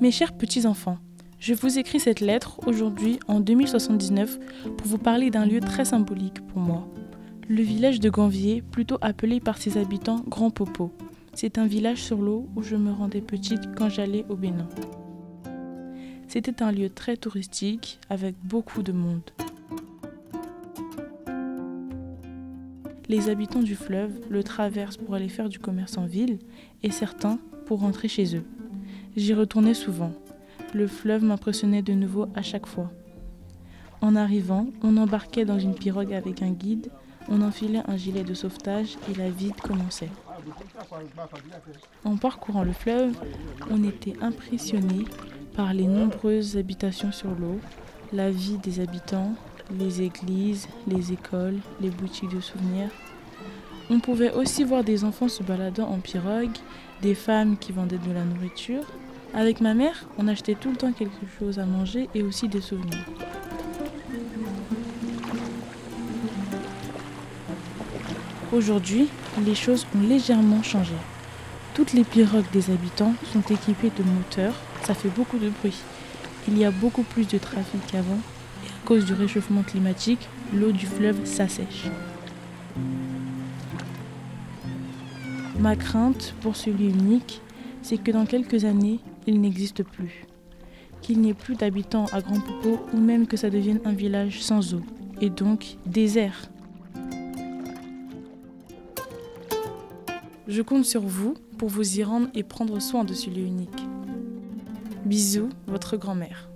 Mes chers petits-enfants, je vous écris cette lettre aujourd'hui en 2079 pour vous parler d'un lieu très symbolique pour moi. Le village de Ganvier, plutôt appelé par ses habitants Grand Popo. C'est un village sur l'eau où je me rendais petite quand j'allais au Bénin. C'était un lieu très touristique avec beaucoup de monde. Les habitants du fleuve le traversent pour aller faire du commerce en ville et certains pour rentrer chez eux. J'y retournais souvent. Le fleuve m'impressionnait de nouveau à chaque fois. En arrivant, on embarquait dans une pirogue avec un guide, on enfilait un gilet de sauvetage et la vie commençait. En parcourant le fleuve, on était impressionné par les nombreuses habitations sur l'eau, la vie des habitants, les églises, les écoles, les boutiques de souvenirs. On pouvait aussi voir des enfants se baladant en pirogue, des femmes qui vendaient de la nourriture. Avec ma mère, on achetait tout le temps quelque chose à manger et aussi des souvenirs. Aujourd'hui, les choses ont légèrement changé. Toutes les pirogues des habitants sont équipées de moteurs ça fait beaucoup de bruit. Il y a beaucoup plus de trafic qu'avant et à cause du réchauffement climatique, l'eau du fleuve s'assèche. Ma crainte pour celui unique, c'est que dans quelques années, il n'existe plus. Qu'il n'y ait plus d'habitants à Grand Popo ou même que ça devienne un village sans eau et donc désert. Je compte sur vous pour vous y rendre et prendre soin de celui unique. Bisous, votre grand-mère.